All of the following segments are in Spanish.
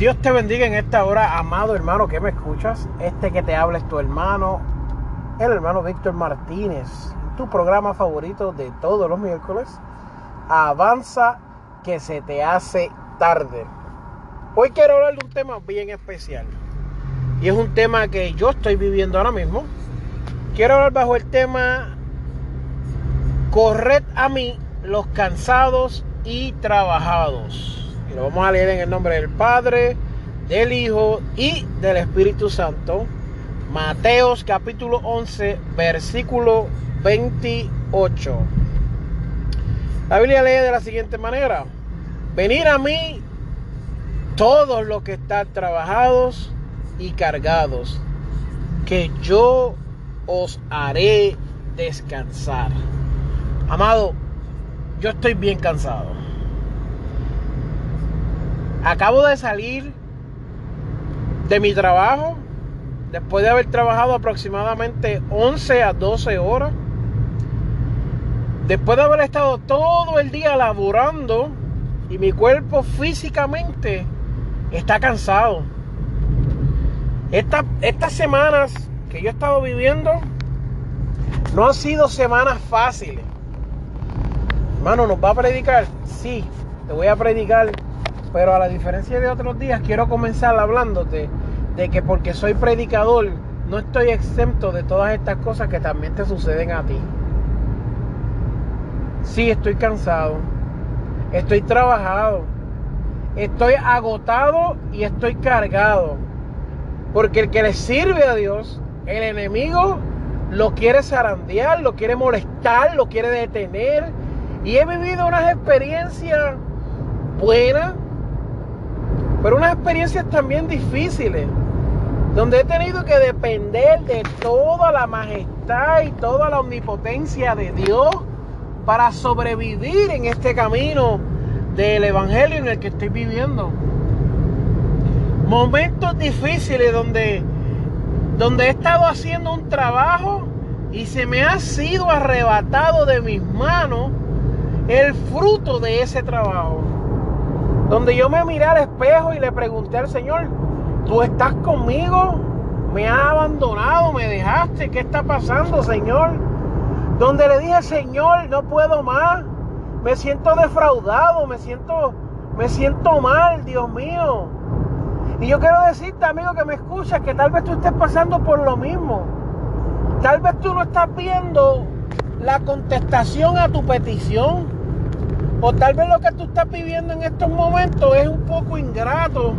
Dios te bendiga en esta hora, amado hermano que me escuchas. Este que te habla es tu hermano, el hermano Víctor Martínez, tu programa favorito de todos los miércoles. Avanza que se te hace tarde. Hoy quiero hablar de un tema bien especial. Y es un tema que yo estoy viviendo ahora mismo. Quiero hablar bajo el tema Corred a mí los cansados y trabajados. Y lo vamos a leer en el nombre del Padre, del Hijo y del Espíritu Santo. Mateos capítulo 11, versículo 28. La Biblia lee de la siguiente manera. Venid a mí todos los que están trabajados y cargados, que yo os haré descansar. Amado, yo estoy bien cansado. Acabo de salir de mi trabajo después de haber trabajado aproximadamente 11 a 12 horas. Después de haber estado todo el día laborando y mi cuerpo físicamente está cansado. estas semanas que yo he estado viviendo no han sido semanas fáciles. Hermano, ¿nos va a predicar? Sí, te voy a predicar pero a la diferencia de otros días, quiero comenzar hablándote de que porque soy predicador, no estoy exento de todas estas cosas que también te suceden a ti. Sí, estoy cansado. Estoy trabajado. Estoy agotado y estoy cargado. Porque el que le sirve a Dios, el enemigo lo quiere zarandear, lo quiere molestar, lo quiere detener. Y he vivido unas experiencias buenas, pero unas experiencias también difíciles, donde he tenido que depender de toda la majestad y toda la omnipotencia de Dios para sobrevivir en este camino del Evangelio en el que estoy viviendo. Momentos difíciles donde, donde he estado haciendo un trabajo y se me ha sido arrebatado de mis manos el fruto de ese trabajo. Donde yo me miré al espejo y le pregunté al Señor, ¿tú estás conmigo? ¿Me has abandonado? ¿Me dejaste? ¿Qué está pasando, Señor? Donde le dije, Señor, no puedo más. Me siento defraudado, me siento, me siento mal, Dios mío. Y yo quiero decirte, amigo, que me escuchas, que tal vez tú estés pasando por lo mismo. Tal vez tú no estás viendo la contestación a tu petición. O tal vez lo que tú estás viviendo en estos momentos es un poco ingrato,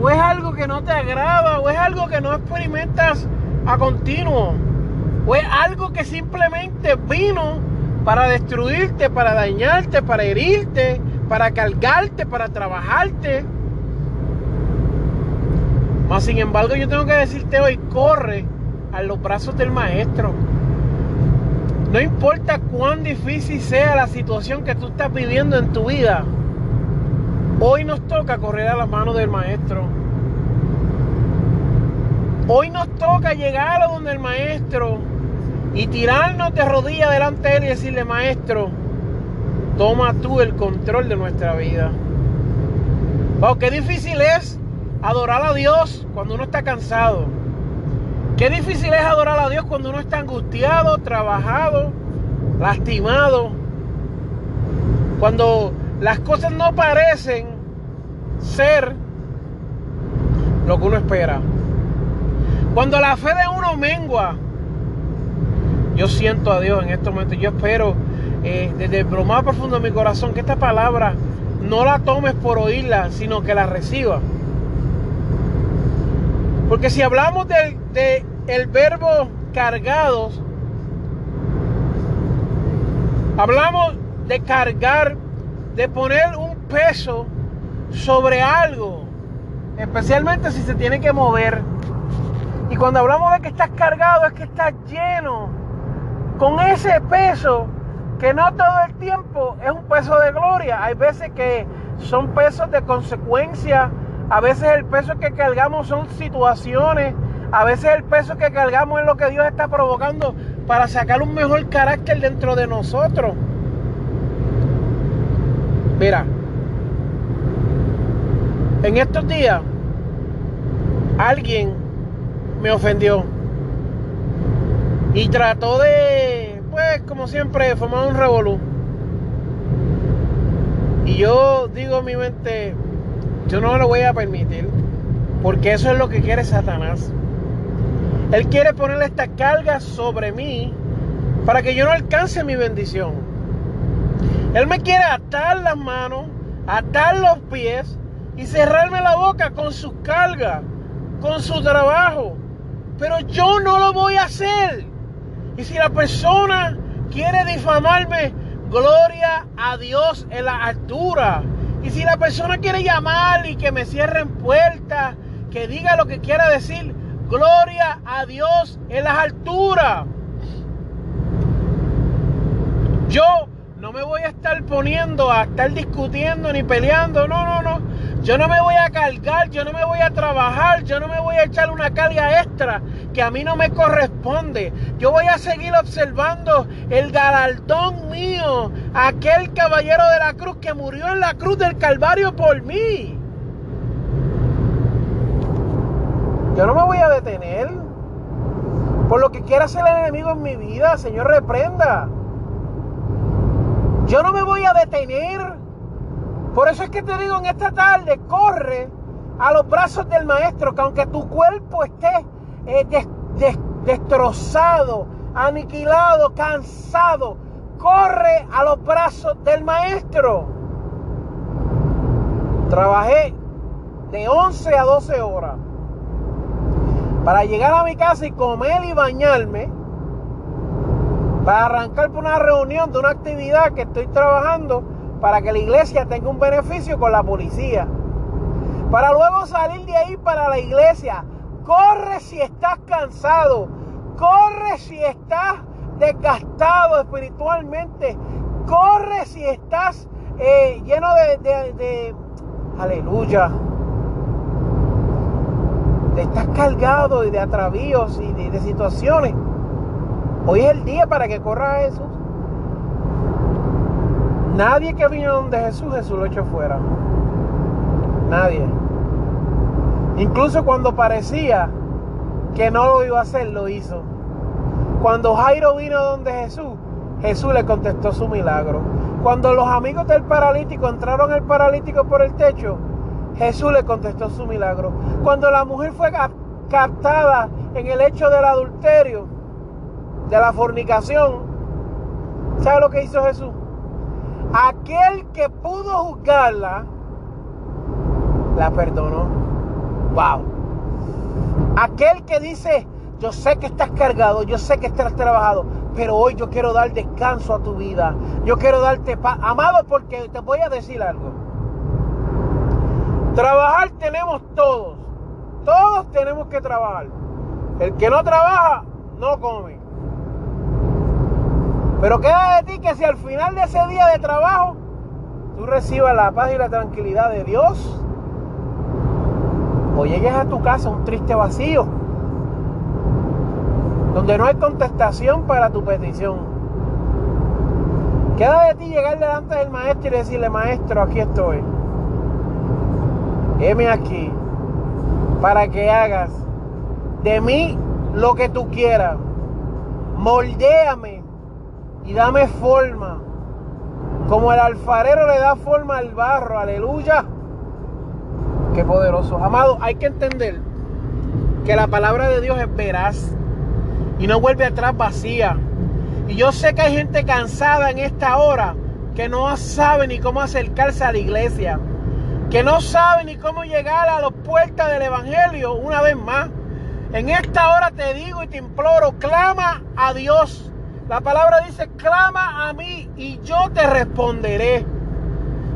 o es algo que no te agrada, o es algo que no experimentas a continuo, o es algo que simplemente vino para destruirte, para dañarte, para herirte, para cargarte, para trabajarte. Mas sin embargo yo tengo que decirte hoy, corre a los brazos del maestro. No importa cuán difícil sea la situación que tú estás viviendo en tu vida, hoy nos toca correr a la mano del maestro. Hoy nos toca llegar a donde el maestro y tirarnos de rodillas delante de él y decirle, maestro, toma tú el control de nuestra vida. Wow, qué difícil es adorar a Dios cuando uno está cansado. Qué difícil es adorar a Dios cuando uno está angustiado, trabajado, lastimado. Cuando las cosas no parecen ser lo que uno espera. Cuando la fe de uno mengua. Yo siento a Dios en estos momentos. Yo espero eh, desde lo más profundo de mi corazón que esta palabra no la tomes por oírla, sino que la reciba. Porque si hablamos de el verbo cargados, hablamos de cargar, de poner un peso sobre algo, especialmente si se tiene que mover. Y cuando hablamos de que estás cargado es que estás lleno con ese peso que no todo el tiempo es un peso de gloria. Hay veces que son pesos de consecuencia, a veces el peso que cargamos son situaciones a veces el peso que cargamos es lo que Dios está provocando para sacar un mejor carácter dentro de nosotros. Mira, En estos días, alguien me ofendió y trató de, pues, como siempre, formar un revolú. Y yo digo en mi mente, yo no lo voy a permitir, porque eso es lo que quiere Satanás. Él quiere poner esta carga sobre mí para que yo no alcance mi bendición. Él me quiere atar las manos, atar los pies y cerrarme la boca con sus cargas, con su trabajo. Pero yo no lo voy a hacer. Y si la persona quiere difamarme, gloria a Dios en la altura. Y si la persona quiere llamar y que me cierren puertas, que diga lo que quiera decir, gloria a Dios en las alturas. Yo no me voy a estar poniendo a estar discutiendo ni peleando. No, no, no. Yo no me voy a cargar, yo no me voy a trabajar, yo no me voy a echar una carga extra que a mí no me corresponde. Yo voy a seguir observando el galardón mío, aquel caballero de la cruz que murió en la cruz del Calvario por mí. Yo no me voy a detener por lo que quiera hacer el enemigo en mi vida. Señor, reprenda. Yo no me voy a detener. Por eso es que te digo en esta tarde, corre a los brazos del maestro, que aunque tu cuerpo esté eh, destrozado, aniquilado, cansado, corre a los brazos del maestro. Trabajé de 11 a 12 horas para llegar a mi casa y comer y bañarme para arrancar por una reunión de una actividad que estoy trabajando para que la iglesia tenga un beneficio con la policía. Para luego salir de ahí para la iglesia. Corre si estás cansado. Corre si estás desgastado espiritualmente. Corre si estás eh, lleno de, aleluya. Estás cargado y de atravíos y de situaciones. Hoy es el día para que corra Jesús. Nadie que vino donde Jesús, Jesús lo echó fuera. Nadie. Incluso cuando parecía que no lo iba a hacer, lo hizo. Cuando Jairo vino donde Jesús, Jesús le contestó su milagro. Cuando los amigos del paralítico entraron al paralítico por el techo, Jesús le contestó su milagro. Cuando la mujer fue captada en el hecho del adulterio, de la fornicación, ¿sabe lo que hizo Jesús? Aquel que pudo juzgarla, la perdonó. Wow. Aquel que dice, yo sé que estás cargado, yo sé que estás trabajado, pero hoy yo quiero dar descanso a tu vida. Yo quiero darte paz. Amado, porque te voy a decir algo. Trabajar tenemos todos. Todos tenemos que trabajar. El que no trabaja, no come. Pero queda de ti que si al final de ese día de trabajo tú recibas la paz y la tranquilidad de Dios, o llegues a tu casa un triste vacío, donde no hay contestación para tu petición. Queda de ti llegar delante del maestro y decirle, maestro, aquí estoy. Heme aquí para que hagas de mí lo que tú quieras. Moldéame y dame forma. Como el alfarero le da forma al barro, aleluya. Qué poderoso. Amado, hay que entender que la palabra de Dios es veraz y no vuelve atrás vacía. Y yo sé que hay gente cansada en esta hora que no sabe ni cómo acercarse a la iglesia, que no sabe ni cómo llegar a las puertas del Evangelio una vez más. En esta hora te digo y te imploro, clama a Dios la palabra dice, clama a mí y yo te responderé.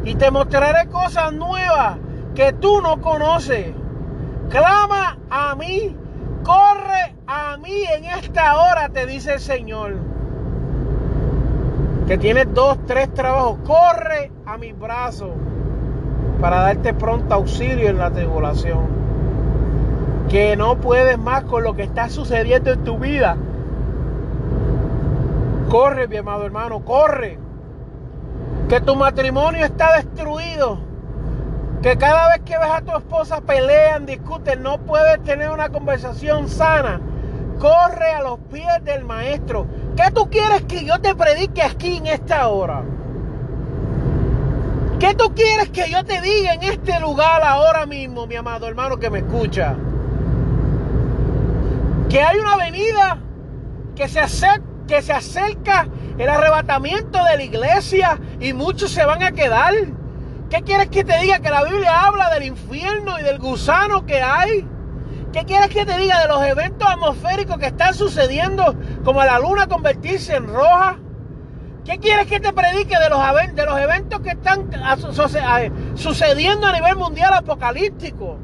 Y te mostraré cosas nuevas que tú no conoces. Clama a mí, corre a mí en esta hora, te dice el Señor. Que tienes dos, tres trabajos. Corre a mis brazos para darte pronto auxilio en la tribulación. Que no puedes más con lo que está sucediendo en tu vida Corre, mi amado hermano, corre. Que tu matrimonio está destruido. Que cada vez que ves a tu esposa pelean, discuten, no puedes tener una conversación sana. Corre a los pies del maestro. ¿Qué tú quieres que yo te predique aquí en esta hora? ¿Qué tú quieres que yo te diga en este lugar ahora mismo, mi amado hermano que me escucha? Que hay una venida que se acerca, que se acerca el arrebatamiento de la iglesia y muchos se van a quedar. ¿Qué quieres que te diga? Que la Biblia habla del infierno y del gusano que hay. ¿Qué quieres que te diga de los eventos atmosféricos que están sucediendo, como la luna convertirse en roja? ¿Qué quieres que te predique de los, de los eventos que están sucediendo a nivel mundial apocalíptico?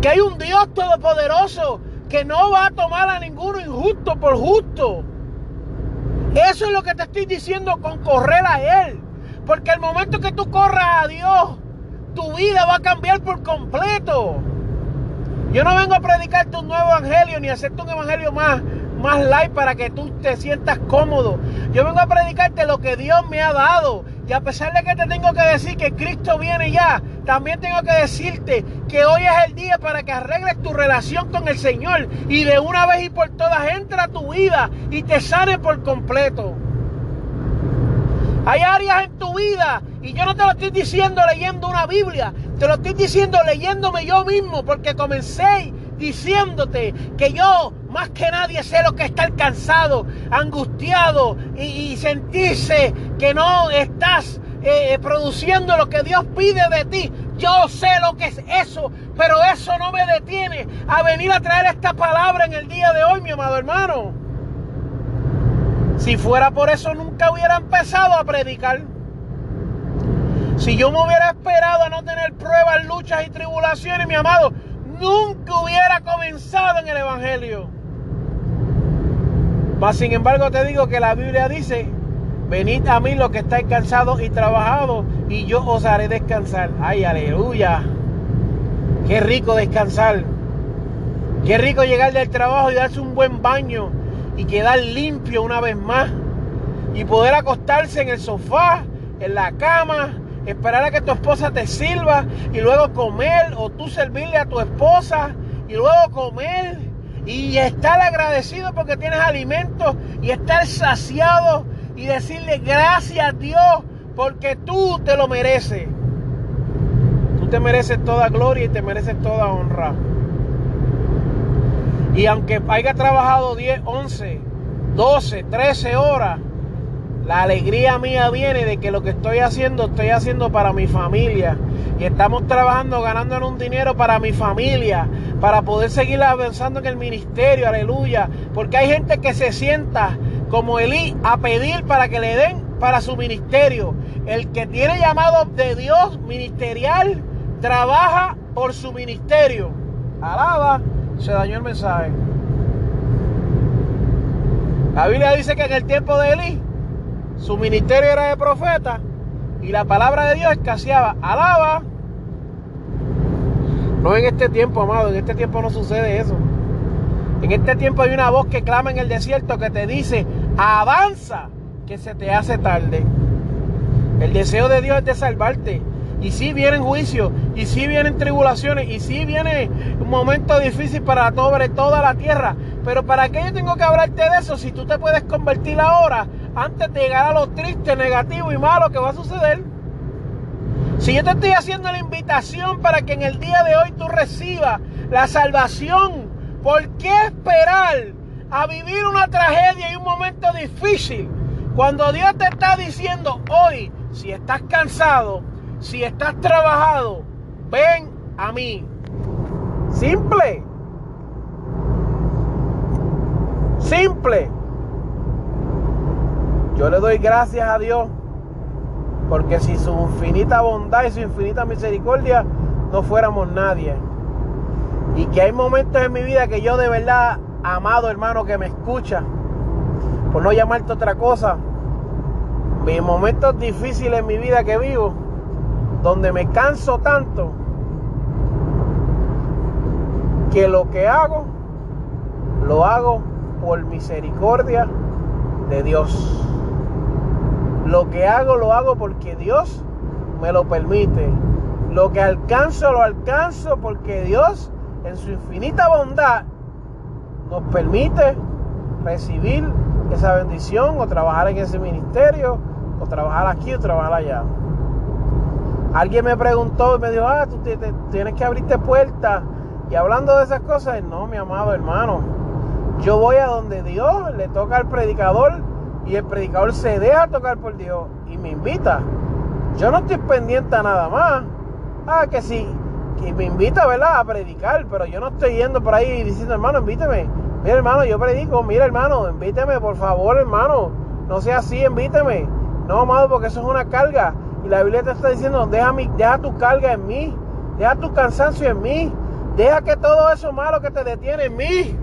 Que hay un Dios todopoderoso que no va a tomar a ninguno injusto por justo. Eso es lo que te estoy diciendo con correr a Él. Porque el momento que tú corras a Dios, tu vida va a cambiar por completo. Yo no vengo a predicarte un nuevo evangelio ni a hacerte un evangelio más más light para que tú te sientas cómodo. Yo vengo a predicarte lo que Dios me ha dado. Y a pesar de que te tengo que decir que Cristo viene ya, también tengo que decirte que hoy es el día para que arregles tu relación con el Señor y de una vez y por todas entra a tu vida y te sane por completo. Hay áreas en tu vida y yo no te lo estoy diciendo leyendo una Biblia, te lo estoy diciendo leyéndome yo mismo porque comencé diciéndote que yo más que nadie sé lo que está cansado, angustiado y, sentirse que no estás eh, produciendo lo que Dios pide de ti. Yo sé lo que es eso, pero eso no me detiene a venir a traer esta palabra en el día de hoy, mi amado hermano. Si fuera por eso, nunca hubiera empezado a predicar. Si yo me hubiera esperado a no tener pruebas, luchas y tribulaciones, mi amado, nunca hubiera comenzado en el Evangelio. Mas sin embargo te digo que la Biblia dice, venid a mí los que estáis cansados y trabajados y yo os haré descansar. Ay, aleluya. Qué rico descansar. Qué rico llegar del trabajo y darse un buen baño y quedar limpio una vez más. Y poder acostarse en el sofá, en la cama, esperar a que tu esposa te sirva y luego comer o tú servirle a tu esposa y luego comer y estar agradecido porque tienes alimento y estar saciado y decirle gracias a Dios porque tú te lo mereces. Tú te mereces toda gloria y te mereces toda honra. Y aunque haya trabajado 10, 11, 12, 13 horas, la alegría mía viene de que lo que estoy haciendo, estoy haciendo para mi familia. Y estamos trabajando, ganando un dinero para mi familia, para poder seguir avanzando en el ministerio, aleluya. Porque hay gente que se sienta como Elí a pedir para que le den para su ministerio. El que tiene llamado de Dios ministerial, trabaja por su ministerio. Alaba, se dañó el mensaje. La Biblia dice que en el tiempo de Elí su ministerio era de profeta y la palabra de Dios escaseaba. Alaba. No en este tiempo, amado, en este tiempo no sucede eso. En este tiempo hay una voz que clama en el desierto que te dice, avanza, que se te hace tarde. El deseo de Dios es de salvarte. Y si sí vienen juicios, y si sí vienen tribulaciones, y si sí viene un momento difícil para sobre toda la tierra. Pero ¿para qué yo tengo que hablarte de eso si tú te puedes convertir ahora antes de llegar a lo triste, negativo y malo que va a suceder. Si yo te estoy haciendo la invitación para que en el día de hoy tú recibas la salvación, ¿por qué esperar a vivir una tragedia y un momento difícil? Cuando Dios te está diciendo hoy, si estás cansado, si estás trabajado, ven a mí. Simple. Simple. Yo le doy gracias a Dios porque si su infinita bondad y su infinita misericordia no fuéramos nadie. Y que hay momentos en mi vida que yo de verdad, amado hermano que me escucha, por no llamarte otra cosa, mis momentos difíciles en mi vida que vivo, donde me canso tanto, que lo que hago, lo hago por misericordia de Dios. Lo que hago lo hago porque Dios me lo permite. Lo que alcanzo, lo alcanzo porque Dios, en su infinita bondad, nos permite recibir esa bendición o trabajar en ese ministerio o trabajar aquí o trabajar allá. Alguien me preguntó y me dijo, ah, tú tienes que abrirte puertas. Y hablando de esas cosas, no, mi amado hermano, yo voy a donde Dios le toca al predicador y el predicador se deja tocar por Dios y me invita. Yo no estoy pendiente a nada más. Ah, que sí, que me invita, ¿verdad? A predicar, pero yo no estoy yendo por ahí diciendo, hermano, invíteme. Mira, hermano, yo predico, mira, hermano, invíteme, por favor, hermano. No sea así, invíteme. No, amado, porque eso es una carga. Y la Biblia te está diciendo, deja, mi, deja tu carga en mí, deja tu cansancio en mí, deja que todo eso malo que te detiene en mí.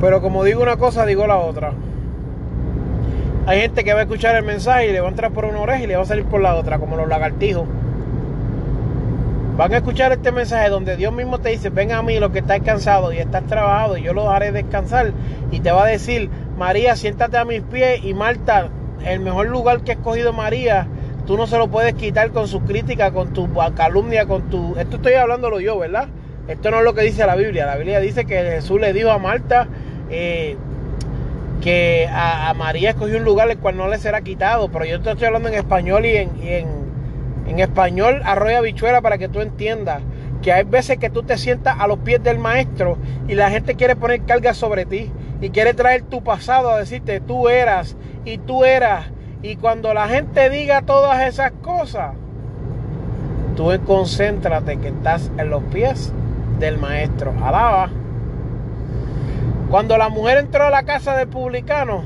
Pero como digo una cosa, digo la otra. Hay gente que va a escuchar el mensaje y le va a entrar por una oreja y le va a salir por la otra, como los lagartijos. Van a escuchar este mensaje donde Dios mismo te dice, ven a mí lo que estás cansado y estás trabajado y yo lo haré descansar. Y te va a decir, María, siéntate a mis pies y Marta, el mejor lugar que ha escogido María Tú no se lo puedes quitar con su crítica, con tu calumnia, con tu... Esto estoy hablándolo yo, ¿verdad? Esto no es lo que dice la Biblia. La Biblia dice que Jesús le dijo a Marta eh, que a, María escogió un lugar el cual no le será quitado. Pero yo te estoy hablando en español y en, en, español arroya bichuela para que tú entiendas que hay veces que tú te sientas a los pies del maestro y la gente quiere poner carga sobre ti y quiere traer tu pasado a decirte tú eras y tú eras y cuando la gente diga todas esas cosas, tú concéntrate que estás en los pies del maestro. Alaba. Cuando la mujer entró a la casa del publicano,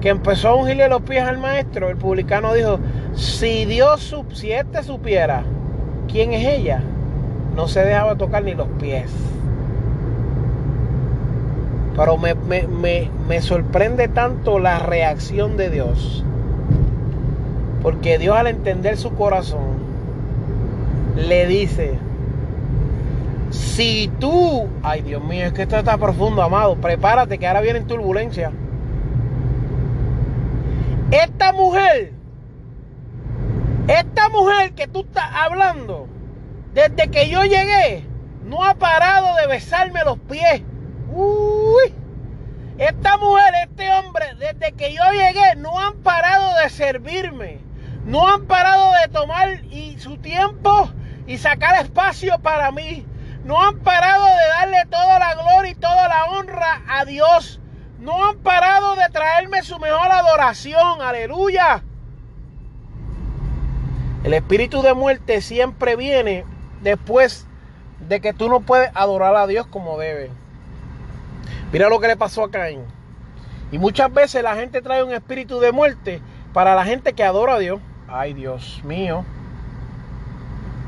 que empezó a ungirle los pies al maestro, el publicano dijo, si Dios, si supiera quién es ella, no se dejaba tocar ni los pies. Pero me, me sorprende tanto la reacción de Dios porque Dios al entender su corazón le dice, si tú, ay Dios mío, es que esto está profundo, amado, prepárate que ahora viene turbulencia. Esta mujer, esta mujer que tú estás hablando, desde que yo llegué, no ha parado de besarme los pies. Uy. Esta mujer, este hombre, desde que yo llegué, no han parado de servirme no han parado de tomar y su tiempo y sacar espacio para mí. No han parado de darle toda la gloria y toda la honra a Dios. No han parado de traerme su mejor adoración. Aleluya. El espíritu de muerte siempre viene después de que tú no puedes adorar a Dios como debe. Mira lo que le pasó a Caín. Y muchas veces la gente trae un espíritu de muerte para la gente que adora a Dios. Ay, Dios mío.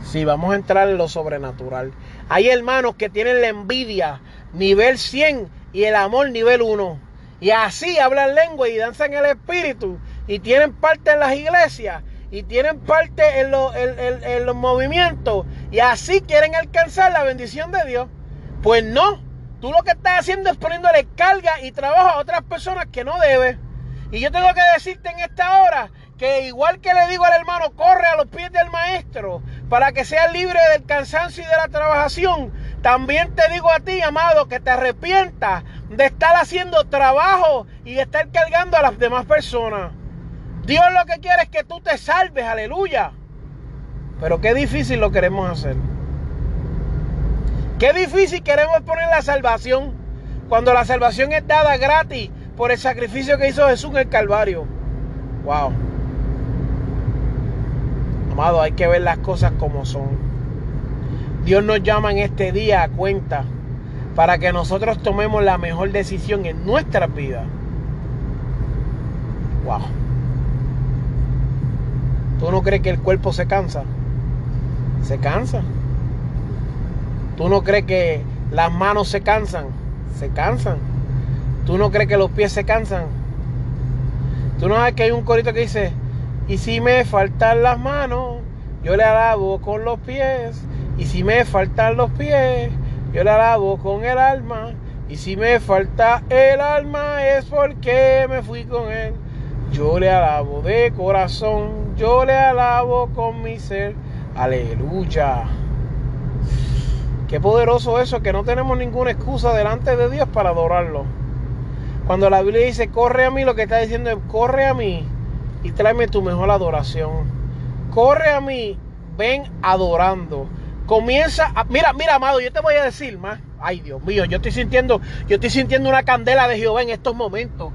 Si vamos a entrar en lo sobrenatural. Hay hermanos que tienen la envidia nivel 100 y el amor nivel 1. Y así hablan lengua y danzan el espíritu. Y tienen parte en las iglesias. Y tienen parte en, en los movimientos. Y así quieren alcanzar la bendición de Dios. Pues no. Tú lo que estás haciendo es poniéndole carga y trabajo a otras personas que no debes. Y yo tengo que decirte en esta hora que igual que le digo al hermano, corre a los pies del maestro para que sea libre del cansancio y de la trabajación, también te digo a ti, amado, que te arrepientas de estar haciendo trabajo y de estar cargando a las demás personas. Dios lo que quiere es que tú te salves, aleluya. Pero qué difícil lo queremos hacer. Qué difícil queremos poner la salvación cuando la salvación es dada gratis por el sacrificio que hizo Jesús en el Calvario. Wow hay que ver las cosas como son. Dios nos llama en este día a cuenta para que nosotros tomemos la mejor decisión en nuestra vida. Wow. ¿Tú no crees que el cuerpo se cansa? Se cansa. ¿Tú no crees que las manos se cansan? Se cansan. ¿Tú no crees que los pies se cansan? ¿Tú no sabes que hay un corito que dice, y si me faltan las manos, yo le alabo con los pies. Y si me faltan los pies, yo le alabo con el alma. Y si me falta el alma es porque me fui con él. Yo le alabo de corazón, yo le alabo con mi ser. Aleluya. Qué poderoso eso, que no tenemos ninguna excusa delante de Dios para adorarlo. Cuando la Biblia dice, corre a mí, lo que está diciendo es, corre a mí y tráeme tu mejor adoración. Corre a mí, ven adorando. Comienza, a, mira, mira, amado, yo te voy a decir más. Ay, Dios mío, yo estoy sintiendo, yo estoy sintiendo una candela de Jehová en estos momentos.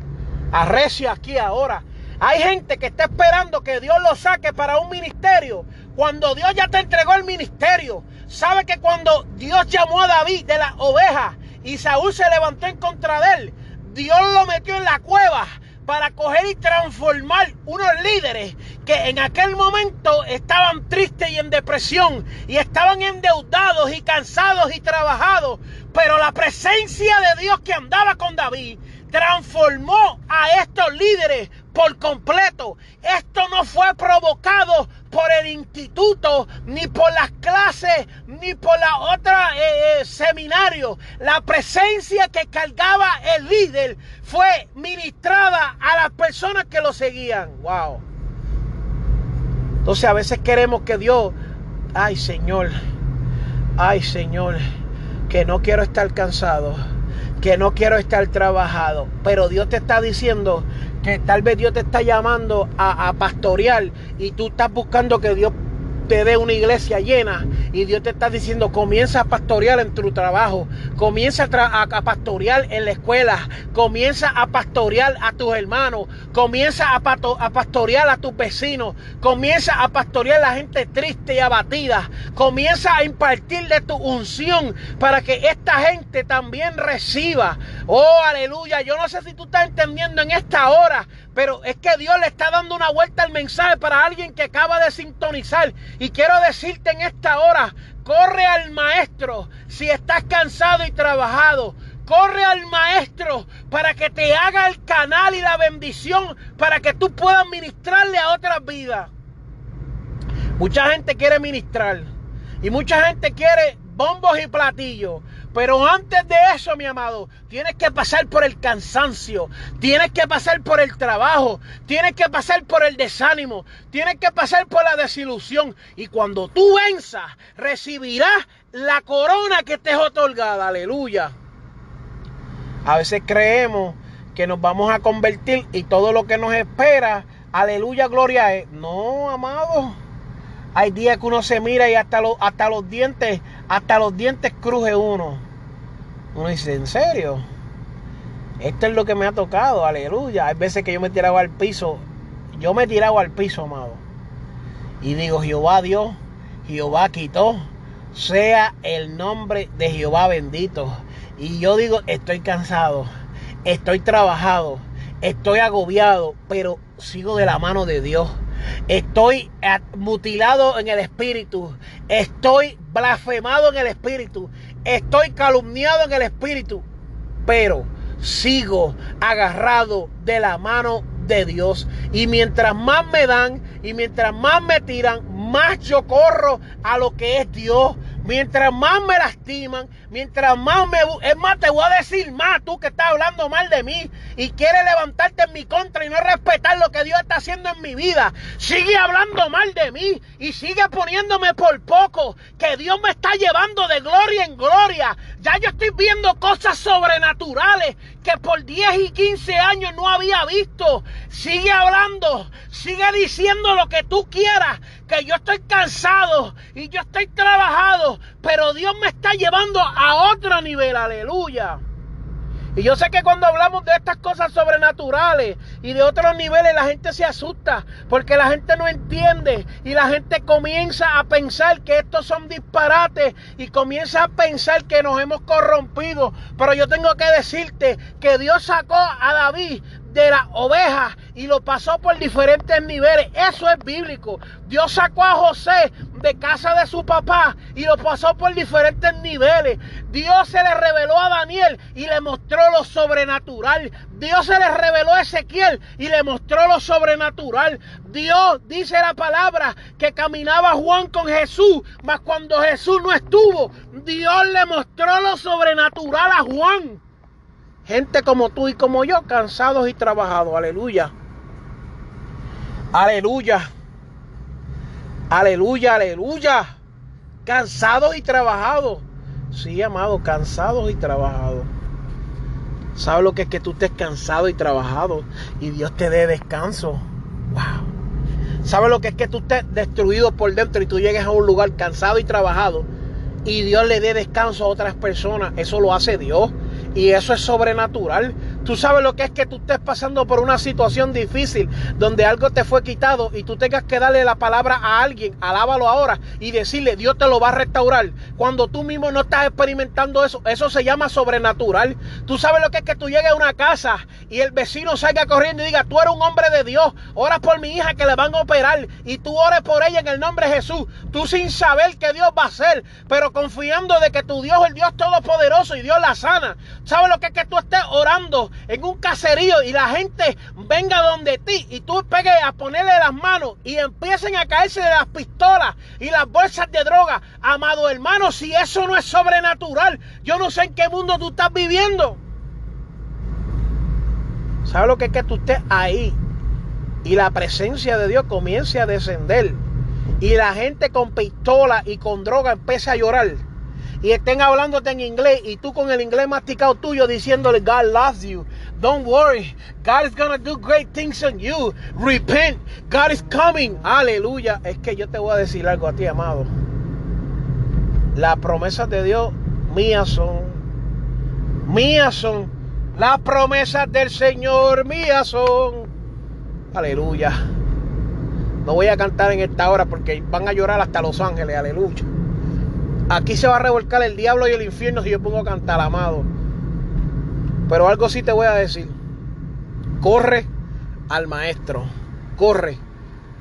Arrecio aquí ahora. Hay gente que está esperando que Dios lo saque para un ministerio. Cuando Dios ya te entregó el ministerio. Sabe que cuando Dios llamó a David de las ovejas y Saúl se levantó en contra de él, Dios lo metió en la cueva para coger y transformar unos líderes que en aquel momento estaban tristes y en depresión y estaban endeudados y cansados y trabajados. Pero la presencia de Dios que andaba con David transformó a estos líderes por completo. Esto no fue provocado por el instituto, ni por las clases, ni por la otra eh, eh, seminario. La presencia que cargaba el líder fue ministrada a las personas que lo seguían. Wow. Entonces a veces queremos que Dios, ay Señor, ay Señor, que no quiero estar cansado que no quiero estar trabajado. Pero Dios te está diciendo que tal vez Dios te está llamando a, a pastorear y tú estás buscando que Dios te dé una iglesia llena y Dios te está diciendo comienza a pastorear en tu trabajo, comienza a, pastorear en la escuela, comienza a pastorear a tus hermanos, comienza a, a pastorear a tus vecinos, comienza a pastorear a la gente triste y abatida, comienza a impartir de tu unción para que esta gente también reciba. Oh, aleluya, yo no sé si tú estás entendiendo en esta hora, pero es que Dios le está dando una vuelta al mensaje para alguien que acaba de sintonizar. Y quiero decirte en esta hora, corre al maestro si estás cansado y trabajado. Corre al maestro para que te haga el canal y la bendición para que tú puedas ministrarle a otras vidas. Mucha gente quiere ministrar y mucha gente quiere bombos y platillos. Pero antes de eso, mi amado, tienes que pasar por el cansancio, tienes que pasar por el trabajo, tienes que pasar por el desánimo, tienes que pasar por la desilusión. Y cuando tú venzas, recibirás la corona que te es otorgada. Aleluya. A veces creemos que nos vamos a convertir y todo lo que nos espera, aleluya, gloria es. No, amado. Hay días que uno se mira y hasta, los, hasta los dientes, hasta los dientes cruje uno. Uno dice, ¿en serio? Esto es lo que me ha tocado, aleluya. Hay veces que yo me he tirado al piso. Yo me he tirado al piso, amado. Y digo, Jehová Dios, Jehová quitó. Sea el nombre de Jehová bendito. Y yo digo, estoy cansado, estoy trabajado, estoy agobiado, pero sigo de la mano de Dios. Estoy mutilado en el espíritu. Estoy blasfemado en el espíritu. Estoy calumniado en el espíritu. Pero sigo agarrado de la mano de Dios. Y mientras más me dan y mientras más me tiran, más yo corro a lo que es Dios. Mientras más me lastiman, mientras más me... Es más, te voy a decir más, tú que estás hablando mal de mí y quieres levantarte en mi contra y no respetar lo que Dios está haciendo en mi vida. Sigue hablando mal de mí y sigue poniéndome por poco, que Dios me está llevando de gloria en gloria. Ya yo estoy viendo cosas sobrenaturales que por 10 y 15 años no había visto. Sigue hablando, sigue diciendo lo que tú quieras, que yo estoy cansado y yo estoy trabajado, pero Dios me está llevando a otro nivel, aleluya. Y yo sé que cuando hablamos de estas cosas sobrenaturales y de otros niveles, la gente se asusta porque la gente no entiende y la gente comienza a pensar que estos son disparates y comienza a pensar que nos hemos corrompido. Pero yo tengo que decirte que Dios sacó a David de la oveja y lo pasó por diferentes niveles. Eso es bíblico. Dios sacó a José de casa de su papá y lo pasó por diferentes niveles. Dios se le reveló a Daniel y le mostró lo sobrenatural. Dios se le reveló a Ezequiel y le mostró lo sobrenatural. Dios dice la palabra que caminaba Juan con Jesús, mas cuando Jesús no estuvo, Dios le mostró lo sobrenatural a Juan. Gente como tú y como yo, cansados y trabajados. Aleluya. Aleluya. Aleluya, aleluya. Cansados y trabajados. Sí, amado, cansados y trabajados. ¿Sabes lo que es que tú estés cansado y trabajado y Dios te dé descanso? Wow. ¿Sabes lo que es que tú estés destruido por dentro y tú llegues a un lugar cansado y trabajado y Dios le dé descanso a otras personas? Eso lo hace Dios y eso es sobrenatural. Tú sabes lo que es que tú estés pasando por una situación difícil donde algo te fue quitado y tú tengas que darle la palabra a alguien, alábalo ahora y decirle Dios te lo va a restaurar. Cuando tú mismo no estás experimentando eso, eso se llama sobrenatural. Tú sabes lo que es que tú llegues a una casa y el vecino salga corriendo y diga, tú eres un hombre de Dios, oras por mi hija que le van a operar y tú ores por ella en el nombre de Jesús. Tú sin saber qué Dios va a hacer, pero confiando de que tu Dios el Dios todopoderoso y Dios la sana. ¿Sabes lo que es que tú estés orando? En un caserío y la gente venga donde ti y tú pegues a ponerle las manos y empiecen a caerse de las pistolas y las bolsas de droga. Amado hermano, si eso no es sobrenatural, yo no sé en qué mundo tú estás viviendo. ¿Sabes lo que es que tú estés ahí y la presencia de Dios comience a descender y la gente con pistola y con droga empiece a llorar? Y estén hablándote en inglés y tú con el inglés masticado tuyo diciéndole God loves you. Don't worry. God is gonna do great things on you. Repent. God is coming. Aleluya. Es que yo te voy a decir algo a ti, amado. Las promesas de Dios mías son. Mías son. Las promesas del Señor mías son. Aleluya. No voy a cantar en esta hora porque van a llorar hasta Los Ángeles. Aleluya. Aquí se va a revolcar el diablo y el infierno si yo pongo a cantar, amado. Pero algo sí te voy a decir. Corre al maestro. Corre.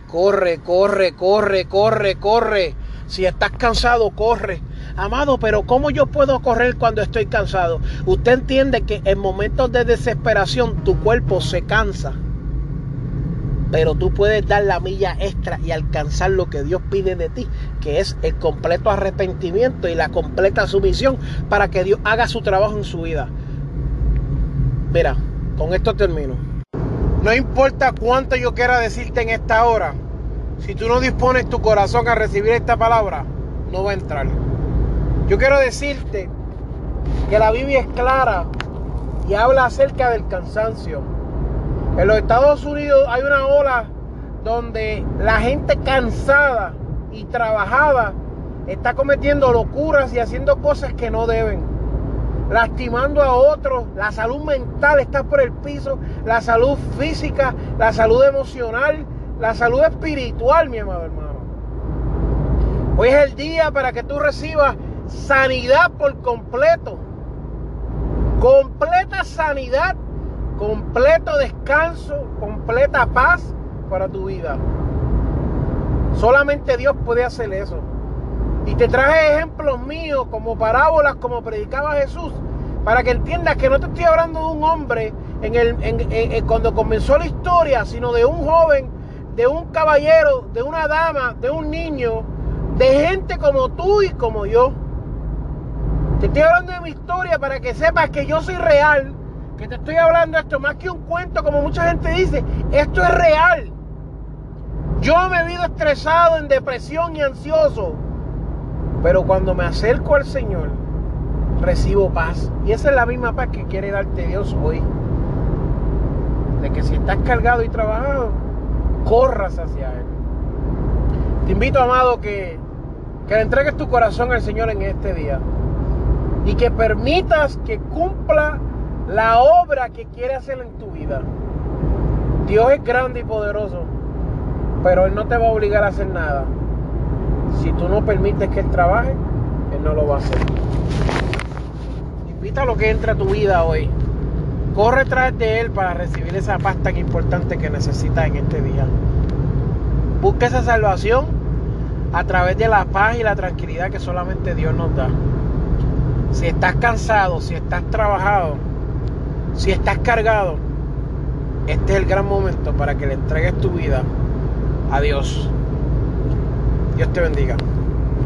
Corre, corre, corre, corre, corre. Si estás cansado, corre. Amado, pero ¿cómo yo puedo correr cuando estoy cansado? Usted entiende que en momentos de desesperación tu cuerpo se cansa. Pero tú puedes dar la milla extra y alcanzar lo que Dios pide de ti, que es el completo arrepentimiento y la completa sumisión para que Dios haga su trabajo en su vida. Mira, con esto termino. No importa cuánto yo quiera decirte en esta hora, si tú no dispones tu corazón a recibir esta palabra, no va a entrar. Yo quiero decirte que la Biblia es clara y habla acerca del cansancio. En los Estados Unidos hay una ola donde la gente cansada y trabajada está cometiendo locuras y haciendo cosas que no deben. Lastimando a otros, la salud mental está por el piso, la salud física, la salud emocional, la salud espiritual, mi amado hermano. Hoy es el día para que tú recibas sanidad por completo. Completa sanidad completo descanso, completa paz para tu vida. Solamente Dios puede hacer eso. Y te traje ejemplos míos como parábolas, como predicaba Jesús, para que entiendas que no te estoy hablando de un hombre en el, cuando comenzó la historia, sino de un joven, de un caballero, de una dama, de un niño, de gente como tú y como yo. Te estoy hablando de mi historia para que sepas que yo soy real que te estoy hablando esto más que un cuento, como mucha gente dice, esto es real. Yo me he visto estresado, en depresión y ansioso, pero cuando me acerco al Señor, recibo paz. Y esa es la misma paz que quiere darte Dios hoy. De que si estás cargado y trabajado, corras hacia Él. Te invito, amado, que, que le entregues tu corazón al Señor en este día. Y que permitas que cumpla la obra que quiere hacer en tu vida. Dios es grande y poderoso, pero Él no te va a obligar a hacer nada. Si tú no permites que Él trabaje, Él no lo va a hacer. Invita a lo que entra a tu vida hoy. Corre tras de Él para recibir esa paz tan importante que necesitas en este día. Busca esa salvación a través de la paz y la tranquilidad que solamente Dios nos da. Si estás cansado, si estás trabajado, si estás cargado, este es el gran momento para que le entregues tu vida a Dios. Dios te bendiga.